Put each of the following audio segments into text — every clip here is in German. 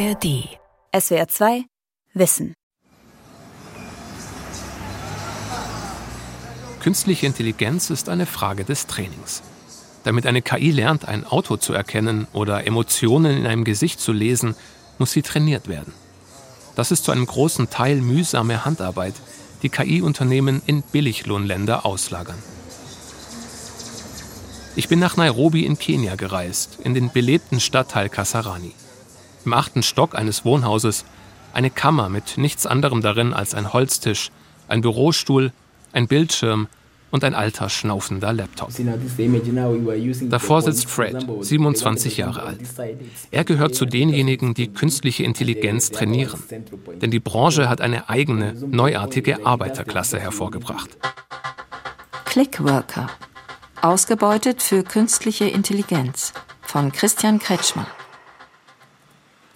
ARD. SWR 2 Wissen. Künstliche Intelligenz ist eine Frage des Trainings. Damit eine KI lernt, ein Auto zu erkennen oder Emotionen in einem Gesicht zu lesen, muss sie trainiert werden. Das ist zu einem großen Teil mühsame Handarbeit, die KI-Unternehmen in Billiglohnländer auslagern. Ich bin nach Nairobi in Kenia gereist, in den belebten Stadtteil Kasarani. Im achten Stock eines Wohnhauses eine Kammer mit nichts anderem darin als ein Holztisch, ein Bürostuhl, ein Bildschirm und ein alter, schnaufender Laptop. Davor sitzt Fred, 27 Jahre alt. Er gehört zu denjenigen, die künstliche Intelligenz trainieren. Denn die Branche hat eine eigene, neuartige Arbeiterklasse hervorgebracht. Clickworker. Ausgebeutet für künstliche Intelligenz. Von Christian Kretschmer.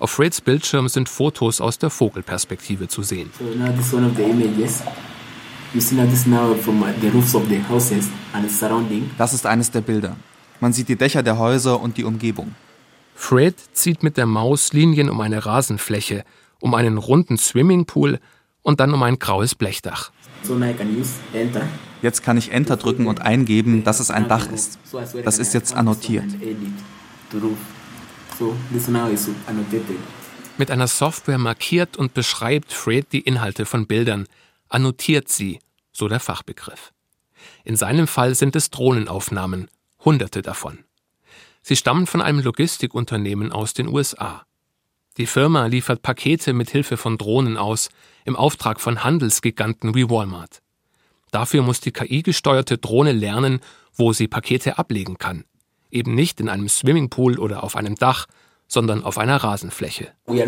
Auf Freds Bildschirm sind Fotos aus der Vogelperspektive zu sehen. Das ist eines der Bilder. Man sieht die Dächer der Häuser und die Umgebung. Fred zieht mit der Maus Linien um eine Rasenfläche, um einen runden Swimmingpool und dann um ein graues Blechdach. Jetzt kann ich Enter drücken und eingeben, dass es ein Dach ist. Das ist jetzt annotiert. Mit einer Software markiert und beschreibt Fred die Inhalte von Bildern, annotiert sie, so der Fachbegriff. In seinem Fall sind es Drohnenaufnahmen, hunderte davon. Sie stammen von einem Logistikunternehmen aus den USA. Die Firma liefert Pakete mit Hilfe von Drohnen aus, im Auftrag von Handelsgiganten wie Walmart. Dafür muss die KI-gesteuerte Drohne lernen, wo sie Pakete ablegen kann. Eben nicht in einem Swimmingpool oder auf einem Dach, sondern auf einer Rasenfläche. Wir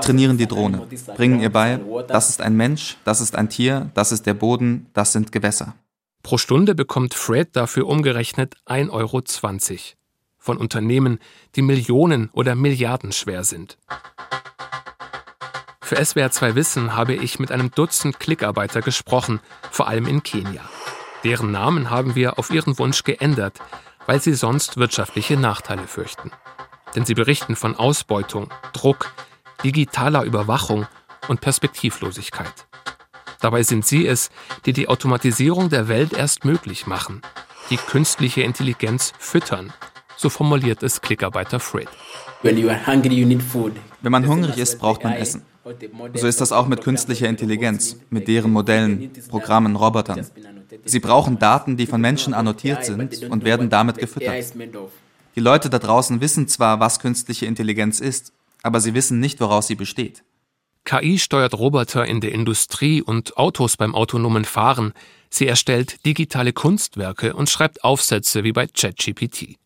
trainieren die Drohne, bringen ihr bei, das ist ein Mensch, das ist ein Tier, das ist der Boden, das sind Gewässer. Pro Stunde bekommt Fred dafür umgerechnet 1,20 Euro von Unternehmen, die Millionen oder Milliarden schwer sind. Für SWR 2 Wissen habe ich mit einem Dutzend Klickarbeiter gesprochen, vor allem in Kenia. Deren Namen haben wir auf ihren Wunsch geändert, weil sie sonst wirtschaftliche Nachteile fürchten. Denn sie berichten von Ausbeutung, Druck, digitaler Überwachung und Perspektivlosigkeit. Dabei sind sie es, die die Automatisierung der Welt erst möglich machen, die künstliche Intelligenz füttern, so formuliert es Klickarbeiter Fred. Wenn man hungrig ist, braucht man Essen. So ist das auch mit künstlicher Intelligenz, mit deren Modellen, Programmen, Robotern. Sie brauchen Daten, die von Menschen annotiert sind und werden damit gefüttert. Die Leute da draußen wissen zwar, was künstliche Intelligenz ist, aber sie wissen nicht, woraus sie besteht. KI steuert Roboter in der Industrie und Autos beim autonomen Fahren. Sie erstellt digitale Kunstwerke und schreibt Aufsätze wie bei ChatGPT.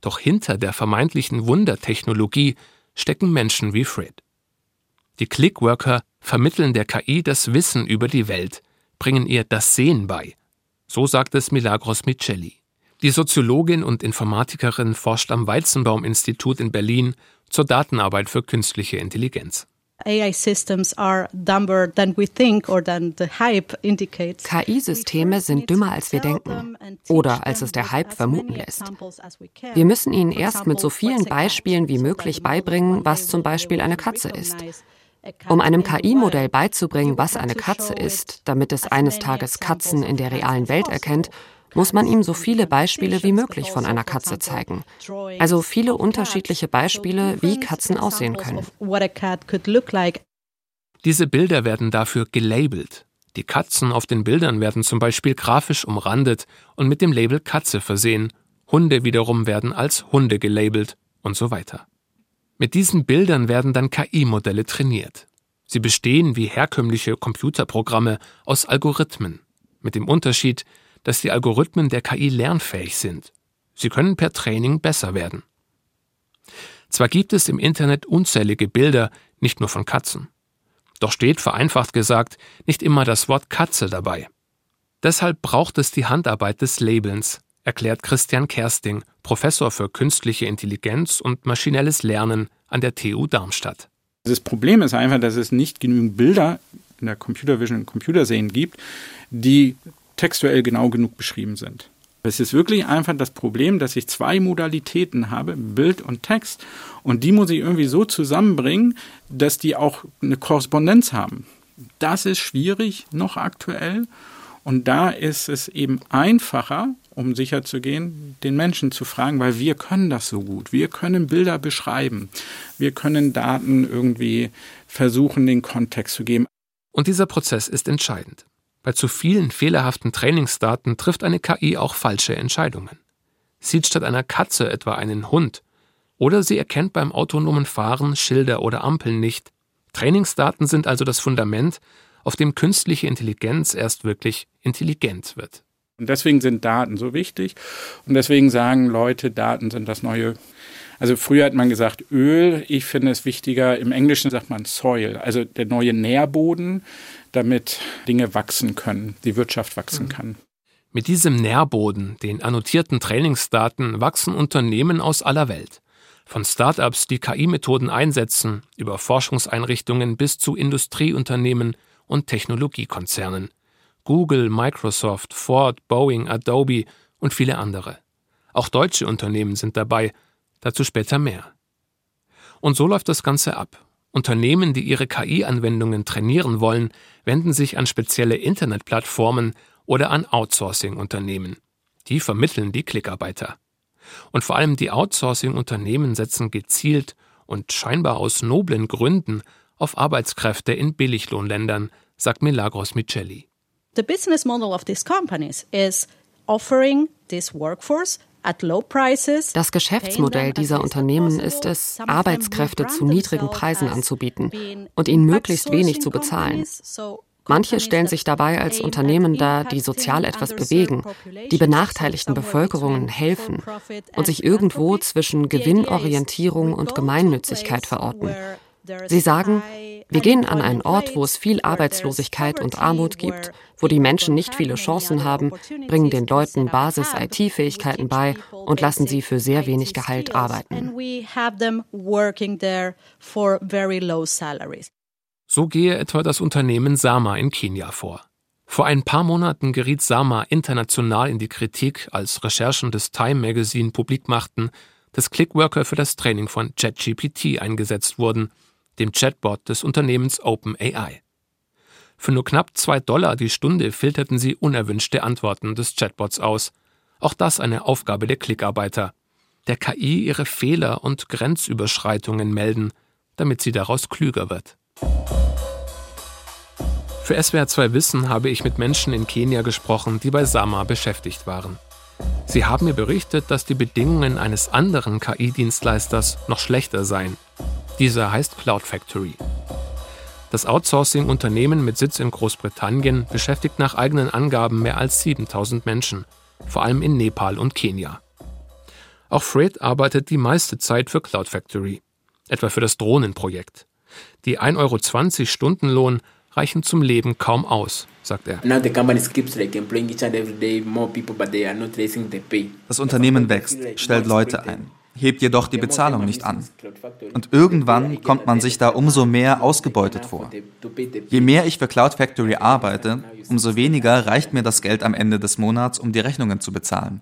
Doch hinter der vermeintlichen Wundertechnologie stecken Menschen wie Fred. Die Clickworker vermitteln der KI das Wissen über die Welt, bringen ihr das Sehen bei. So sagt es Milagros Micheli. Die Soziologin und Informatikerin forscht am Weizenbaum-Institut in Berlin zur Datenarbeit für künstliche Intelligenz. KI-Systeme sind dümmer, als wir denken oder als es der Hype vermuten lässt. Wir müssen ihnen erst mit so vielen Beispielen wie möglich beibringen, was zum Beispiel eine Katze ist. Um einem KI-Modell beizubringen, was eine Katze ist, damit es eines Tages Katzen in der realen Welt erkennt, muss man ihm so viele Beispiele wie möglich von einer Katze zeigen. Also viele unterschiedliche Beispiele, wie Katzen aussehen können. Diese Bilder werden dafür gelabelt. Die Katzen auf den Bildern werden zum Beispiel grafisch umrandet und mit dem Label Katze versehen. Hunde wiederum werden als Hunde gelabelt und so weiter. Mit diesen Bildern werden dann KI-Modelle trainiert. Sie bestehen wie herkömmliche Computerprogramme aus Algorithmen, mit dem Unterschied, dass die Algorithmen der KI lernfähig sind. Sie können per Training besser werden. Zwar gibt es im Internet unzählige Bilder, nicht nur von Katzen. Doch steht vereinfacht gesagt nicht immer das Wort Katze dabei. Deshalb braucht es die Handarbeit des Labelns, erklärt Christian Kersting, Professor für künstliche Intelligenz und maschinelles Lernen an der TU Darmstadt. Das Problem ist einfach, dass es nicht genügend Bilder in der Computer Vision und Computersehen gibt, die textuell genau genug beschrieben sind. Es ist wirklich einfach das Problem, dass ich zwei Modalitäten habe, Bild und Text, und die muss ich irgendwie so zusammenbringen, dass die auch eine Korrespondenz haben. Das ist schwierig noch aktuell. Und da ist es eben einfacher, um sicher zu gehen, den Menschen zu fragen, weil wir können das so gut. Wir können Bilder beschreiben. Wir können Daten irgendwie versuchen, den Kontext zu geben. Und dieser Prozess ist entscheidend. Bei zu vielen fehlerhaften Trainingsdaten trifft eine KI auch falsche Entscheidungen. Sieht statt einer Katze etwa einen Hund. Oder sie erkennt beim autonomen Fahren Schilder oder Ampeln nicht. Trainingsdaten sind also das Fundament, auf dem künstliche Intelligenz erst wirklich intelligent wird. Und deswegen sind Daten so wichtig. Und deswegen sagen Leute, Daten sind das neue. Also früher hat man gesagt Öl. Ich finde es wichtiger. Im Englischen sagt man Soil, also der neue Nährboden damit Dinge wachsen können, die Wirtschaft wachsen kann. Mit diesem Nährboden, den annotierten Trainingsdaten, wachsen Unternehmen aus aller Welt. Von Startups, die KI-Methoden einsetzen, über Forschungseinrichtungen bis zu Industrieunternehmen und Technologiekonzernen. Google, Microsoft, Ford, Boeing, Adobe und viele andere. Auch deutsche Unternehmen sind dabei, dazu später mehr. Und so läuft das Ganze ab. Unternehmen, die ihre KI-Anwendungen trainieren wollen, wenden sich an spezielle Internetplattformen oder an Outsourcing-Unternehmen. Die vermitteln die Klickarbeiter. Und vor allem die Outsourcing-Unternehmen setzen gezielt und scheinbar aus noblen Gründen auf Arbeitskräfte in Billiglohnländern, sagt Milagros Micheli. The business model of these companies is offering this workforce das Geschäftsmodell dieser Unternehmen ist es, Arbeitskräfte zu niedrigen Preisen anzubieten und ihnen möglichst wenig zu bezahlen. Manche stellen sich dabei als Unternehmen dar, die sozial etwas bewegen, die benachteiligten Bevölkerungen helfen und sich irgendwo zwischen Gewinnorientierung und Gemeinnützigkeit verorten. Sie sagen, wir gehen an einen Ort, wo es viel Arbeitslosigkeit und Armut gibt, wo die Menschen nicht viele Chancen haben, bringen den Leuten Basis-IT-Fähigkeiten bei und lassen sie für sehr wenig Gehalt arbeiten. So gehe etwa das Unternehmen Sama in Kenia vor. Vor ein paar Monaten geriet Sama international in die Kritik, als Recherchen des Time Magazine publik machten, dass Clickworker für das Training von ChatGPT eingesetzt wurden – dem Chatbot des Unternehmens OpenAI. Für nur knapp zwei Dollar die Stunde filterten sie unerwünschte Antworten des Chatbots aus. Auch das eine Aufgabe der Klickarbeiter. Der KI ihre Fehler und Grenzüberschreitungen melden, damit sie daraus klüger wird. Für SWR2 Wissen habe ich mit Menschen in Kenia gesprochen, die bei Sama beschäftigt waren. Sie haben mir berichtet, dass die Bedingungen eines anderen KI-Dienstleisters noch schlechter seien. Dieser heißt Cloud Factory. Das Outsourcing-Unternehmen mit Sitz in Großbritannien beschäftigt nach eigenen Angaben mehr als 7000 Menschen, vor allem in Nepal und Kenia. Auch Fred arbeitet die meiste Zeit für Cloud Factory, etwa für das Drohnenprojekt. Die 1,20 Euro Stundenlohn reichen zum Leben kaum aus, sagt er. Das Unternehmen wächst, stellt Leute ein hebt jedoch die Bezahlung nicht an. Und irgendwann kommt man sich da umso mehr ausgebeutet vor. Je mehr ich für Cloud Factory arbeite, umso weniger reicht mir das Geld am Ende des Monats, um die Rechnungen zu bezahlen.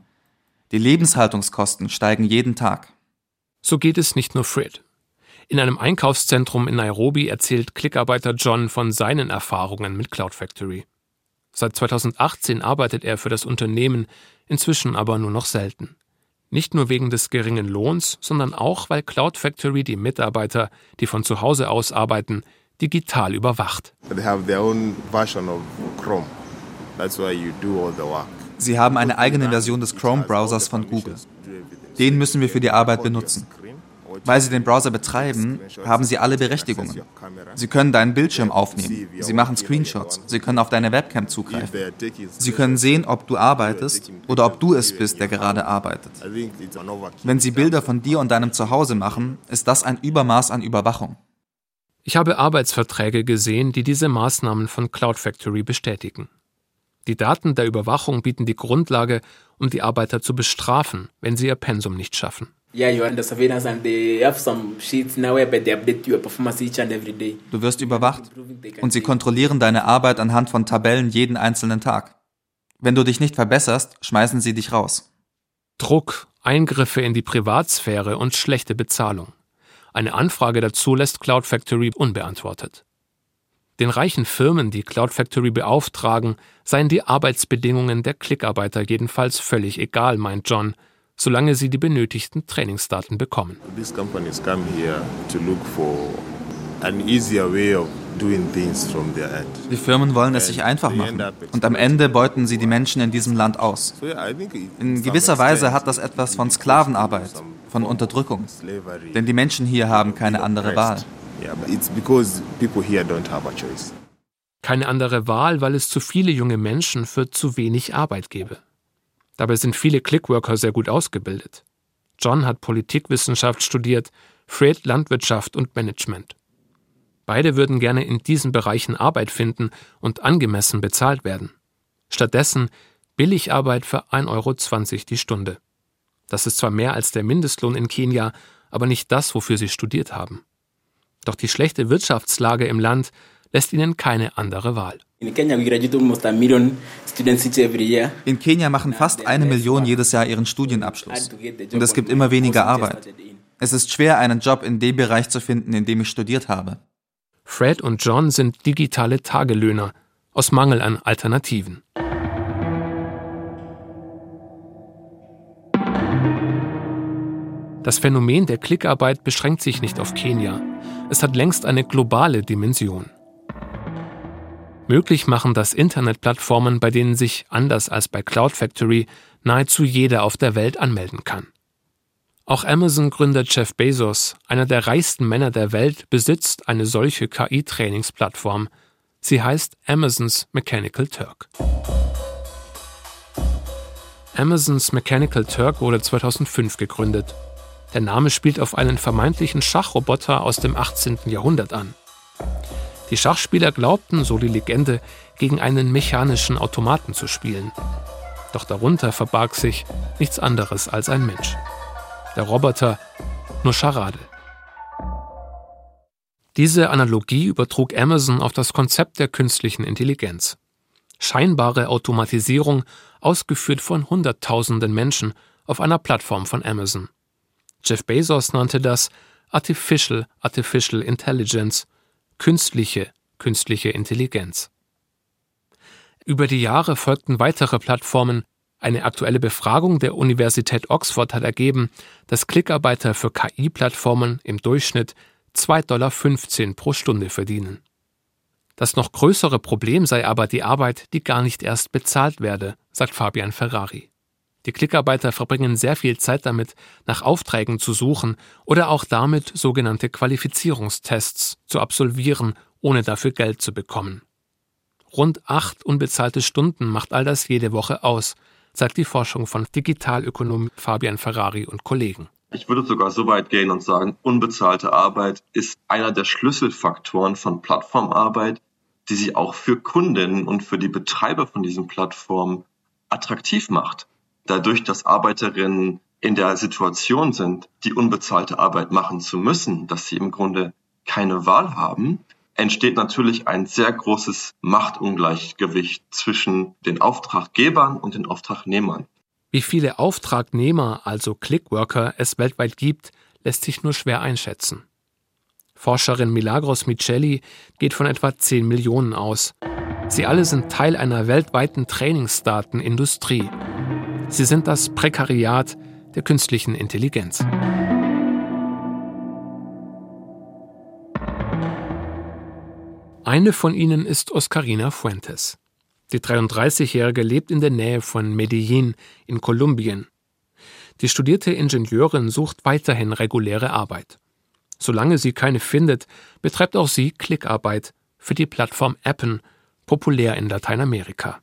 Die Lebenshaltungskosten steigen jeden Tag. So geht es nicht nur Fred. In einem Einkaufszentrum in Nairobi erzählt Klickarbeiter John von seinen Erfahrungen mit Cloud Factory. Seit 2018 arbeitet er für das Unternehmen, inzwischen aber nur noch selten. Nicht nur wegen des geringen Lohns, sondern auch, weil Cloud Factory die Mitarbeiter, die von zu Hause aus arbeiten, digital überwacht. Sie haben eine eigene Version des Chrome-Browsers von Google. Den müssen wir für die Arbeit benutzen. Weil Sie den Browser betreiben, haben Sie alle Berechtigungen. Sie können deinen Bildschirm aufnehmen. Sie machen Screenshots. Sie können auf deine Webcam zugreifen. Sie können sehen, ob du arbeitest oder ob du es bist, der gerade arbeitet. Wenn Sie Bilder von dir und deinem Zuhause machen, ist das ein Übermaß an Überwachung. Ich habe Arbeitsverträge gesehen, die diese Maßnahmen von Cloud Factory bestätigen. Die Daten der Überwachung bieten die Grundlage, um die Arbeiter zu bestrafen, wenn sie ihr Pensum nicht schaffen. Du wirst überwacht und sie kontrollieren deine Arbeit anhand von Tabellen jeden einzelnen Tag. Wenn du dich nicht verbesserst, schmeißen sie dich raus. Druck, Eingriffe in die Privatsphäre und schlechte Bezahlung. Eine Anfrage dazu lässt Cloud Factory unbeantwortet. Den reichen Firmen, die Cloud Factory beauftragen, seien die Arbeitsbedingungen der Klickarbeiter jedenfalls völlig egal, meint John, solange sie die benötigten Trainingsdaten bekommen. These companies come here to look for an easier way of die Firmen wollen es sich einfach machen und am Ende beuten sie die Menschen in diesem Land aus. In gewisser Weise hat das etwas von Sklavenarbeit, von Unterdrückung, denn die Menschen hier haben keine andere Wahl. Keine andere Wahl, weil es zu viele junge Menschen für zu wenig Arbeit gäbe. Dabei sind viele Clickworker sehr gut ausgebildet. John hat Politikwissenschaft studiert, Fred Landwirtschaft und Management. Beide würden gerne in diesen Bereichen Arbeit finden und angemessen bezahlt werden. Stattdessen Billigarbeit für 1,20 Euro die Stunde. Das ist zwar mehr als der Mindestlohn in Kenia, aber nicht das, wofür sie studiert haben. Doch die schlechte Wirtschaftslage im Land lässt ihnen keine andere Wahl. In Kenia machen fast eine Million jedes Jahr ihren Studienabschluss. Und es gibt immer weniger Arbeit. Es ist schwer, einen Job in dem Bereich zu finden, in dem ich studiert habe. Fred und John sind digitale Tagelöhner aus Mangel an Alternativen. Das Phänomen der Klickarbeit beschränkt sich nicht auf Kenia. Es hat längst eine globale Dimension. Möglich machen das Internetplattformen, bei denen sich, anders als bei Cloud Factory, nahezu jeder auf der Welt anmelden kann. Auch Amazon-Gründer Jeff Bezos, einer der reichsten Männer der Welt, besitzt eine solche KI-Trainingsplattform. Sie heißt Amazons Mechanical Turk. Amazons Mechanical Turk wurde 2005 gegründet. Der Name spielt auf einen vermeintlichen Schachroboter aus dem 18. Jahrhundert an. Die Schachspieler glaubten, so die Legende, gegen einen mechanischen Automaten zu spielen. Doch darunter verbarg sich nichts anderes als ein Mensch der Roboter nur Scharade. Diese Analogie übertrug Amazon auf das Konzept der künstlichen Intelligenz. Scheinbare Automatisierung, ausgeführt von Hunderttausenden Menschen auf einer Plattform von Amazon. Jeff Bezos nannte das Artificial Artificial Intelligence, künstliche künstliche Intelligenz. Über die Jahre folgten weitere Plattformen, eine aktuelle Befragung der Universität Oxford hat ergeben, dass Klickarbeiter für KI-Plattformen im Durchschnitt 2,15 Dollar pro Stunde verdienen. Das noch größere Problem sei aber die Arbeit, die gar nicht erst bezahlt werde, sagt Fabian Ferrari. Die Klickarbeiter verbringen sehr viel Zeit damit, nach Aufträgen zu suchen oder auch damit, sogenannte Qualifizierungstests zu absolvieren, ohne dafür Geld zu bekommen. Rund acht unbezahlte Stunden macht all das jede Woche aus, sagt die Forschung von Digitalökonom Fabian Ferrari und Kollegen. Ich würde sogar so weit gehen und sagen, unbezahlte Arbeit ist einer der Schlüsselfaktoren von Plattformarbeit, die sie auch für Kundinnen und für die Betreiber von diesen Plattformen attraktiv macht. Dadurch, dass Arbeiterinnen in der Situation sind, die unbezahlte Arbeit machen zu müssen, dass sie im Grunde keine Wahl haben, entsteht natürlich ein sehr großes Machtungleichgewicht zwischen den Auftraggebern und den Auftragnehmern. Wie viele Auftragnehmer, also Clickworker, es weltweit gibt, lässt sich nur schwer einschätzen. Forscherin Milagros Micheli geht von etwa 10 Millionen aus. Sie alle sind Teil einer weltweiten Trainingsdatenindustrie. Sie sind das Prekariat der künstlichen Intelligenz. Eine von ihnen ist Oscarina Fuentes. Die 33-Jährige lebt in der Nähe von Medellin in Kolumbien. Die studierte Ingenieurin sucht weiterhin reguläre Arbeit. Solange sie keine findet, betreibt auch sie Klickarbeit für die Plattform Appen, populär in Lateinamerika.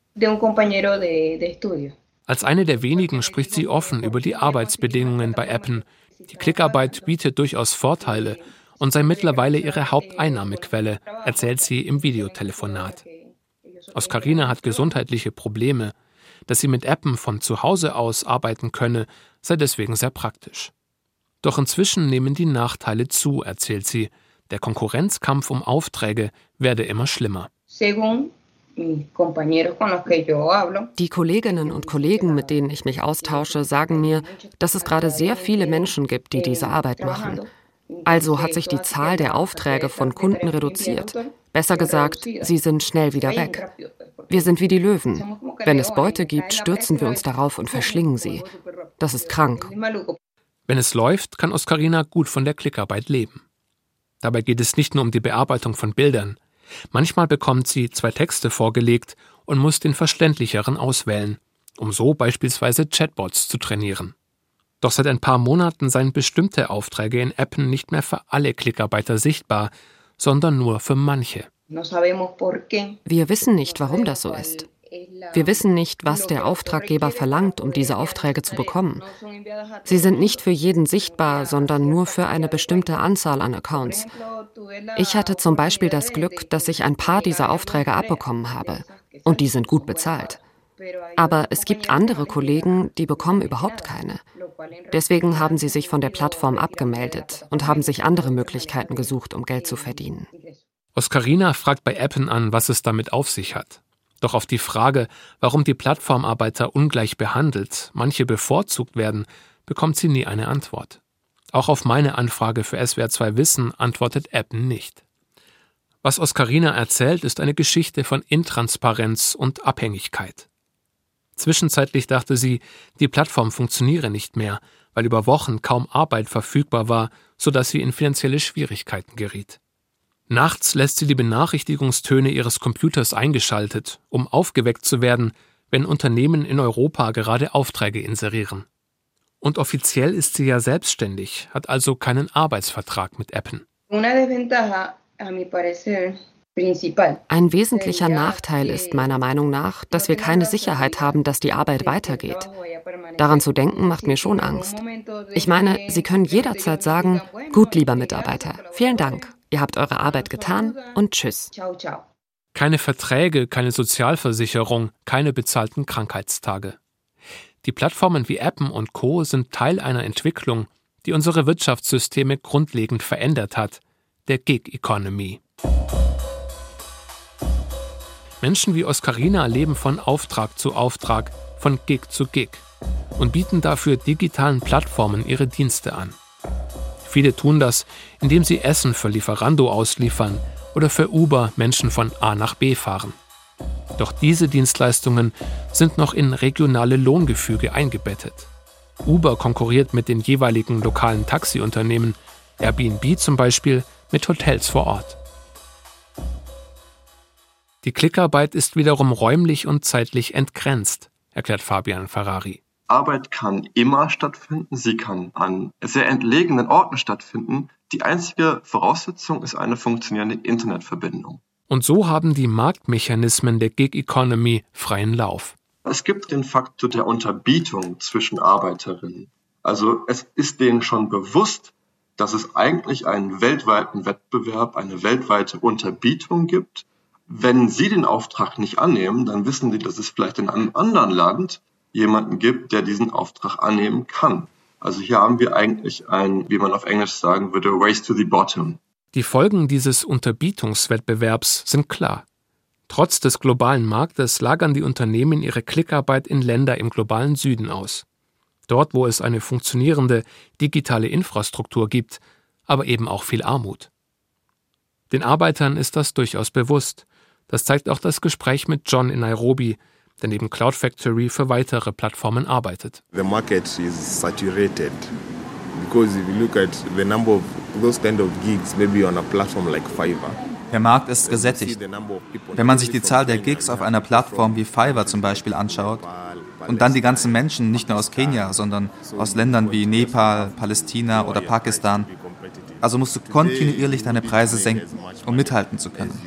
Als eine der wenigen spricht sie offen über die Arbeitsbedingungen bei Appen. Die Klickarbeit bietet durchaus Vorteile, und sei mittlerweile ihre Haupteinnahmequelle, erzählt sie im Videotelefonat. Oscarina hat gesundheitliche Probleme. Dass sie mit Appen von zu Hause aus arbeiten könne, sei deswegen sehr praktisch. Doch inzwischen nehmen die Nachteile zu, erzählt sie. Der Konkurrenzkampf um Aufträge werde immer schlimmer. Die Kolleginnen und Kollegen, mit denen ich mich austausche, sagen mir, dass es gerade sehr viele Menschen gibt, die diese Arbeit machen. Also hat sich die Zahl der Aufträge von Kunden reduziert. Besser gesagt, sie sind schnell wieder weg. Wir sind wie die Löwen. Wenn es Beute gibt, stürzen wir uns darauf und verschlingen sie. Das ist krank. Wenn es läuft, kann Oscarina gut von der Klickarbeit leben. Dabei geht es nicht nur um die Bearbeitung von Bildern. Manchmal bekommt sie zwei Texte vorgelegt und muss den verständlicheren auswählen, um so beispielsweise Chatbots zu trainieren. Doch seit ein paar Monaten seien bestimmte Aufträge in Appen nicht mehr für alle Klickarbeiter sichtbar, sondern nur für manche. Wir wissen nicht, warum das so ist. Wir wissen nicht, was der Auftraggeber verlangt, um diese Aufträge zu bekommen. Sie sind nicht für jeden sichtbar, sondern nur für eine bestimmte Anzahl an Accounts. Ich hatte zum Beispiel das Glück, dass ich ein paar dieser Aufträge abbekommen habe. Und die sind gut bezahlt. Aber es gibt andere Kollegen, die bekommen überhaupt keine. Deswegen haben sie sich von der Plattform abgemeldet und haben sich andere Möglichkeiten gesucht, um Geld zu verdienen. Oscarina fragt bei Appen an, was es damit auf sich hat. Doch auf die Frage, warum die Plattformarbeiter ungleich behandelt, manche bevorzugt werden, bekommt sie nie eine Antwort. Auch auf meine Anfrage für SWR2 Wissen antwortet Appen nicht. Was Oscarina erzählt, ist eine Geschichte von Intransparenz und Abhängigkeit. Zwischenzeitlich dachte sie, die Plattform funktioniere nicht mehr, weil über Wochen kaum Arbeit verfügbar war, sodass sie in finanzielle Schwierigkeiten geriet. Nachts lässt sie die Benachrichtigungstöne ihres Computers eingeschaltet, um aufgeweckt zu werden, wenn Unternehmen in Europa gerade Aufträge inserieren. Und offiziell ist sie ja selbstständig, hat also keinen Arbeitsvertrag mit Appen. Ein wesentlicher Nachteil ist meiner Meinung nach, dass wir keine Sicherheit haben, dass die Arbeit weitergeht. Daran zu denken macht mir schon Angst. Ich meine, Sie können jederzeit sagen, gut, lieber Mitarbeiter, vielen Dank, Ihr habt eure Arbeit getan und tschüss. Keine Verträge, keine Sozialversicherung, keine bezahlten Krankheitstage. Die Plattformen wie Appen und Co sind Teil einer Entwicklung, die unsere Wirtschaftssysteme grundlegend verändert hat, der Gig Economy. Menschen wie Oscarina leben von Auftrag zu Auftrag, von Gig zu Gig und bieten dafür digitalen Plattformen ihre Dienste an. Viele tun das, indem sie Essen für Lieferando ausliefern oder für Uber Menschen von A nach B fahren. Doch diese Dienstleistungen sind noch in regionale Lohngefüge eingebettet. Uber konkurriert mit den jeweiligen lokalen Taxiunternehmen, Airbnb zum Beispiel mit Hotels vor Ort. Die Klickarbeit ist wiederum räumlich und zeitlich entgrenzt, erklärt Fabian Ferrari. Arbeit kann immer stattfinden, sie kann an sehr entlegenen Orten stattfinden. Die einzige Voraussetzung ist eine funktionierende Internetverbindung. Und so haben die Marktmechanismen der Gig Economy freien Lauf. Es gibt den Faktor der Unterbietung zwischen Arbeiterinnen. Also es ist denen schon bewusst, dass es eigentlich einen weltweiten Wettbewerb, eine weltweite Unterbietung gibt. Wenn sie den Auftrag nicht annehmen, dann wissen sie, dass es vielleicht in einem anderen Land jemanden gibt, der diesen Auftrag annehmen kann. Also hier haben wir eigentlich ein, wie man auf Englisch sagen würde, race to the bottom. Die Folgen dieses Unterbietungswettbewerbs sind klar. Trotz des globalen Marktes lagern die Unternehmen ihre Klickarbeit in Länder im globalen Süden aus. Dort, wo es eine funktionierende digitale Infrastruktur gibt, aber eben auch viel Armut. Den Arbeitern ist das durchaus bewusst. Das zeigt auch das Gespräch mit John in Nairobi, der neben Cloud Factory für weitere Plattformen arbeitet. The market is saturated because if you look at the number of those kind of gigs maybe on a platform like Fiverr der Markt ist gesättigt. Wenn man sich die Zahl der Gigs auf einer Plattform wie Fiverr zum Beispiel anschaut und dann die ganzen Menschen nicht nur aus Kenia, sondern aus Ländern wie Nepal, Palästina oder Pakistan, also musst du kontinuierlich deine Preise senken, um mithalten zu können.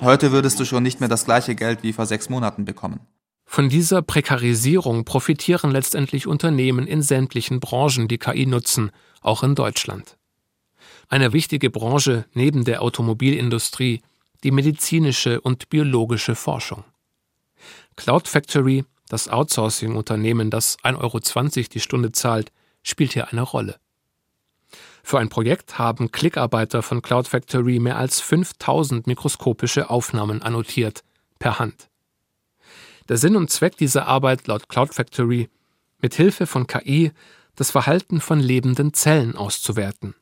Heute würdest du schon nicht mehr das gleiche Geld wie vor sechs Monaten bekommen. Von dieser Prekarisierung profitieren letztendlich Unternehmen in sämtlichen Branchen, die KI nutzen, auch in Deutschland. Eine wichtige Branche neben der Automobilindustrie, die medizinische und biologische Forschung. Cloud Factory, das Outsourcing-Unternehmen, das 1,20 Euro die Stunde zahlt, spielt hier eine Rolle. Für ein Projekt haben Klickarbeiter von Cloud Factory mehr als 5000 mikroskopische Aufnahmen annotiert, per Hand. Der Sinn und Zweck dieser Arbeit laut Cloud Factory, mit Hilfe von KI das Verhalten von lebenden Zellen auszuwerten.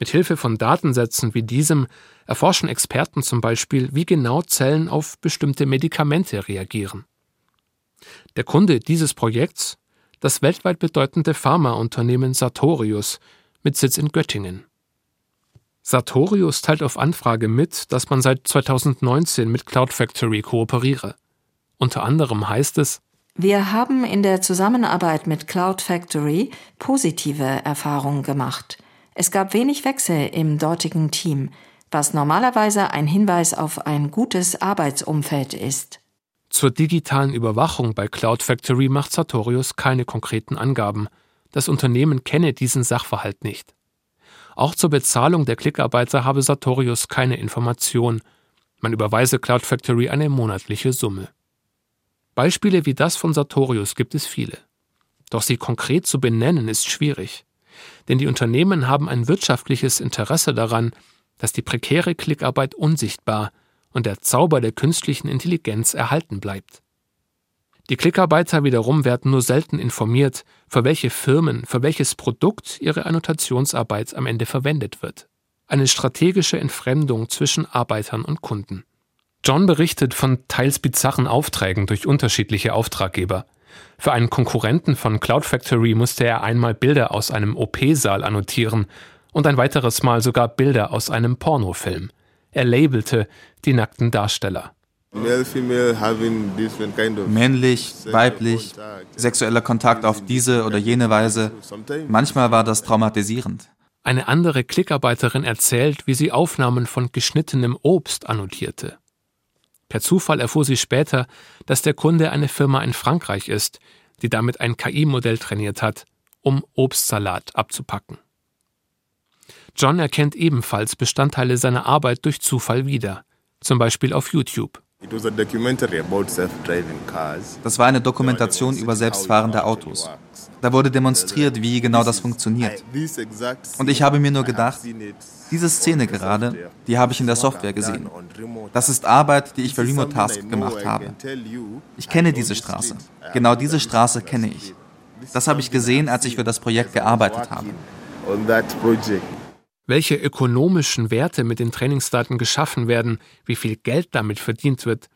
Mit Hilfe von Datensätzen wie diesem erforschen Experten zum Beispiel, wie genau Zellen auf bestimmte Medikamente reagieren. Der Kunde dieses Projekts, das weltweit bedeutende Pharmaunternehmen Sartorius mit Sitz in Göttingen. Sartorius teilt auf Anfrage mit, dass man seit 2019 mit Cloud Factory kooperiere. Unter anderem heißt es, wir haben in der Zusammenarbeit mit Cloud Factory positive Erfahrungen gemacht. Es gab wenig Wechsel im dortigen Team, was normalerweise ein Hinweis auf ein gutes Arbeitsumfeld ist. Zur digitalen Überwachung bei Cloud Factory macht Sartorius keine konkreten Angaben. Das Unternehmen kenne diesen Sachverhalt nicht. Auch zur Bezahlung der Klickarbeiter habe Sartorius keine Information. Man überweise Cloud Factory eine monatliche Summe. Beispiele wie das von Sartorius gibt es viele. Doch sie konkret zu benennen ist schwierig. Denn die Unternehmen haben ein wirtschaftliches Interesse daran, dass die prekäre Klickarbeit unsichtbar und der Zauber der künstlichen Intelligenz erhalten bleibt. Die Klickarbeiter wiederum werden nur selten informiert, für welche Firmen, für welches Produkt ihre Annotationsarbeit am Ende verwendet wird. Eine strategische Entfremdung zwischen Arbeitern und Kunden. John berichtet von teils bizarren Aufträgen durch unterschiedliche Auftraggeber. Für einen Konkurrenten von Cloud Factory musste er einmal Bilder aus einem OP-Saal annotieren und ein weiteres Mal sogar Bilder aus einem Pornofilm. Er labelte die nackten Darsteller. Männlich, weiblich, sexueller Kontakt auf diese oder jene Weise. Manchmal war das traumatisierend. Eine andere Klickarbeiterin erzählt, wie sie Aufnahmen von geschnittenem Obst annotierte. Per Zufall erfuhr sie später, dass der Kunde eine Firma in Frankreich ist, die damit ein KI-Modell trainiert hat, um Obstsalat abzupacken. John erkennt ebenfalls Bestandteile seiner Arbeit durch Zufall wieder, zum Beispiel auf YouTube. Das war eine Dokumentation über selbstfahrende Autos. Da wurde demonstriert, wie genau das funktioniert. Und ich habe mir nur gedacht, diese Szene gerade, die habe ich in der Software gesehen. Das ist Arbeit, die ich für Remote Task gemacht habe. Ich kenne diese Straße. Genau diese Straße kenne ich. Das habe ich gesehen, als ich für das Projekt gearbeitet habe welche ökonomischen Werte mit den Trainingsdaten geschaffen werden, wie viel Geld damit verdient wird.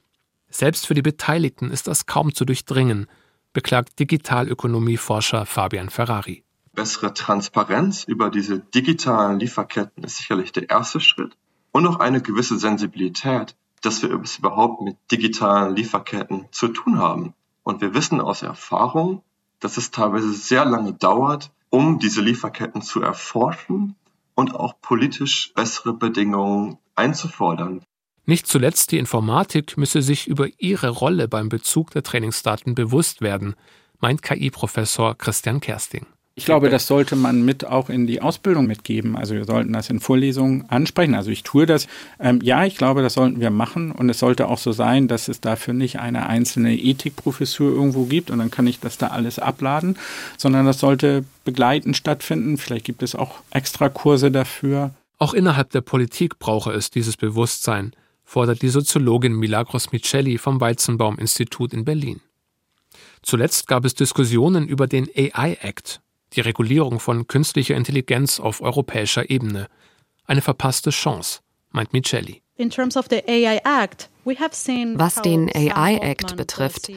Selbst für die Beteiligten ist das kaum zu durchdringen, beklagt Digitalökonomieforscher Fabian Ferrari. Bessere Transparenz über diese digitalen Lieferketten ist sicherlich der erste Schritt und auch eine gewisse Sensibilität, dass wir es überhaupt mit digitalen Lieferketten zu tun haben. Und wir wissen aus Erfahrung, dass es teilweise sehr lange dauert, um diese Lieferketten zu erforschen und auch politisch bessere Bedingungen einzufordern. Nicht zuletzt die Informatik müsse sich über ihre Rolle beim Bezug der Trainingsdaten bewusst werden, meint KI-Professor Christian Kersting. Ich glaube, das sollte man mit auch in die Ausbildung mitgeben. Also wir sollten das in Vorlesungen ansprechen. Also ich tue das. Ähm, ja, ich glaube, das sollten wir machen. Und es sollte auch so sein, dass es dafür nicht eine einzelne Ethikprofessur irgendwo gibt und dann kann ich das da alles abladen, sondern das sollte begleitend stattfinden. Vielleicht gibt es auch extra Kurse dafür. Auch innerhalb der Politik brauche es dieses Bewusstsein, fordert die Soziologin Milagros Micheli vom Weizenbaum-Institut in Berlin. Zuletzt gab es Diskussionen über den AI Act, die Regulierung von künstlicher Intelligenz auf europäischer Ebene. Eine verpasste Chance, meint Micheli. Was den AI Act betrifft,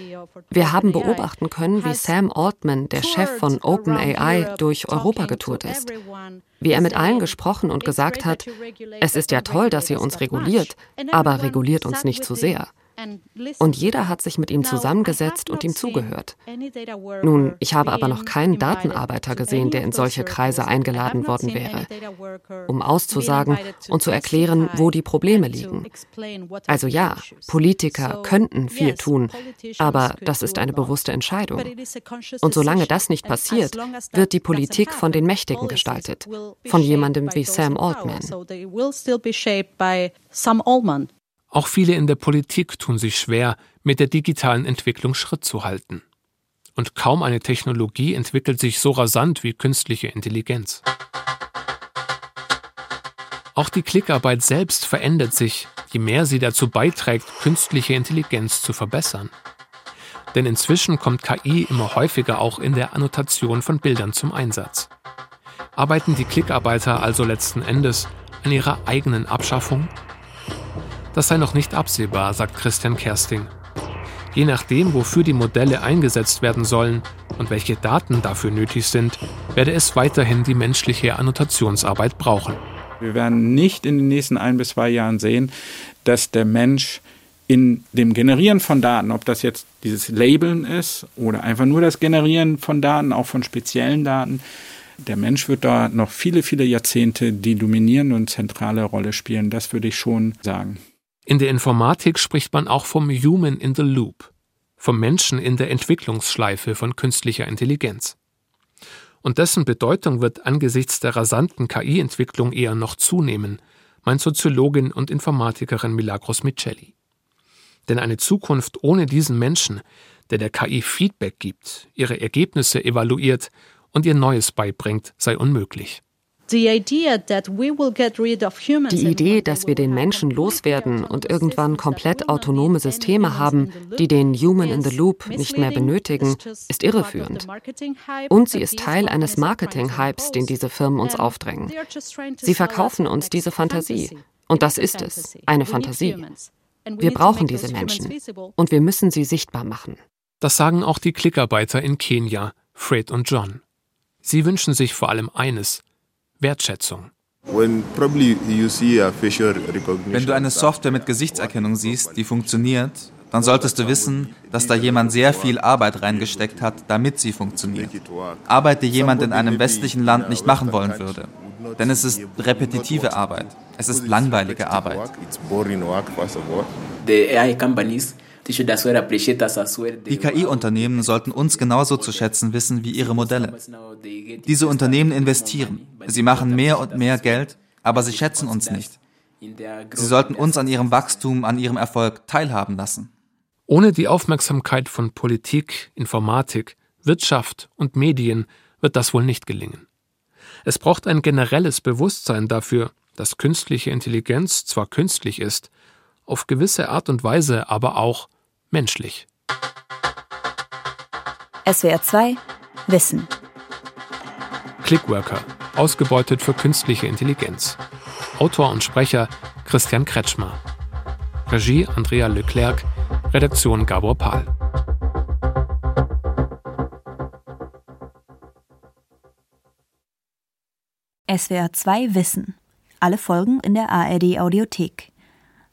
wir haben beobachten können, wie Sam Altman, der Chef von OpenAI, durch Europa getourt ist. Wie er mit allen gesprochen und gesagt hat, es ist ja toll, dass ihr uns reguliert, aber reguliert uns nicht zu sehr. Und jeder hat sich mit ihm zusammengesetzt und ihm zugehört. Nun, ich habe aber noch keinen Datenarbeiter gesehen, der in solche Kreise eingeladen worden wäre, um auszusagen und zu erklären, wo die Probleme liegen. Also ja, Politiker könnten viel tun, aber das ist eine bewusste Entscheidung. Und solange das nicht passiert, wird die Politik von den Mächtigen gestaltet, von jemandem wie Sam Altman. Auch viele in der Politik tun sich schwer, mit der digitalen Entwicklung Schritt zu halten. Und kaum eine Technologie entwickelt sich so rasant wie künstliche Intelligenz. Auch die Klickarbeit selbst verändert sich je mehr sie dazu beiträgt, künstliche Intelligenz zu verbessern. Denn inzwischen kommt KI immer häufiger auch in der Annotation von Bildern zum Einsatz. Arbeiten die Klickarbeiter also letzten Endes an ihrer eigenen Abschaffung? Das sei noch nicht absehbar, sagt Christian Kersting. Je nachdem, wofür die Modelle eingesetzt werden sollen und welche Daten dafür nötig sind, werde es weiterhin die menschliche Annotationsarbeit brauchen. Wir werden nicht in den nächsten ein bis zwei Jahren sehen, dass der Mensch in dem Generieren von Daten, ob das jetzt dieses Labeln ist oder einfach nur das Generieren von Daten, auch von speziellen Daten, der Mensch wird da noch viele, viele Jahrzehnte die dominierende und zentrale Rolle spielen. Das würde ich schon sagen. In der Informatik spricht man auch vom Human in the Loop, vom Menschen in der Entwicklungsschleife von künstlicher Intelligenz. Und dessen Bedeutung wird angesichts der rasanten KI-Entwicklung eher noch zunehmen, meint Soziologin und Informatikerin Milagros Micheli. Denn eine Zukunft ohne diesen Menschen, der der KI Feedback gibt, ihre Ergebnisse evaluiert und ihr Neues beibringt, sei unmöglich. Die Idee, dass wir den Menschen loswerden und irgendwann komplett autonome Systeme haben, die den Human in the Loop nicht mehr benötigen, ist irreführend. Und sie ist Teil eines Marketing-Hypes, den diese Firmen uns aufdrängen. Sie verkaufen uns diese Fantasie. Und das ist es, eine Fantasie. Wir brauchen diese Menschen. Und wir müssen sie sichtbar machen. Das sagen auch die Klickarbeiter in Kenia, Fred und John. Sie wünschen sich vor allem eines, Wertschätzung. Wenn du eine Software mit Gesichtserkennung siehst, die funktioniert, dann solltest du wissen, dass da jemand sehr viel Arbeit reingesteckt hat, damit sie funktioniert. Arbeit, die jemand in einem westlichen Land nicht machen wollen würde. Denn es ist repetitive Arbeit. Es ist langweilige Arbeit. Die KI-Unternehmen sollten uns genauso zu schätzen wissen wie ihre Modelle. Diese Unternehmen investieren. Sie machen mehr und mehr Geld, aber sie schätzen uns nicht. Sie sollten uns an ihrem Wachstum, an ihrem Erfolg teilhaben lassen. Ohne die Aufmerksamkeit von Politik, Informatik, Wirtschaft und Medien wird das wohl nicht gelingen. Es braucht ein generelles Bewusstsein dafür, dass künstliche Intelligenz zwar künstlich ist, auf gewisse Art und Weise aber auch menschlich. SWR 2 Wissen. Clickworker, ausgebeutet für künstliche Intelligenz. Autor und Sprecher Christian Kretschmer. Regie Andrea Leclerc, Redaktion Gabor Pahl. SWR 2 Wissen. Alle Folgen in der ARD Audiothek.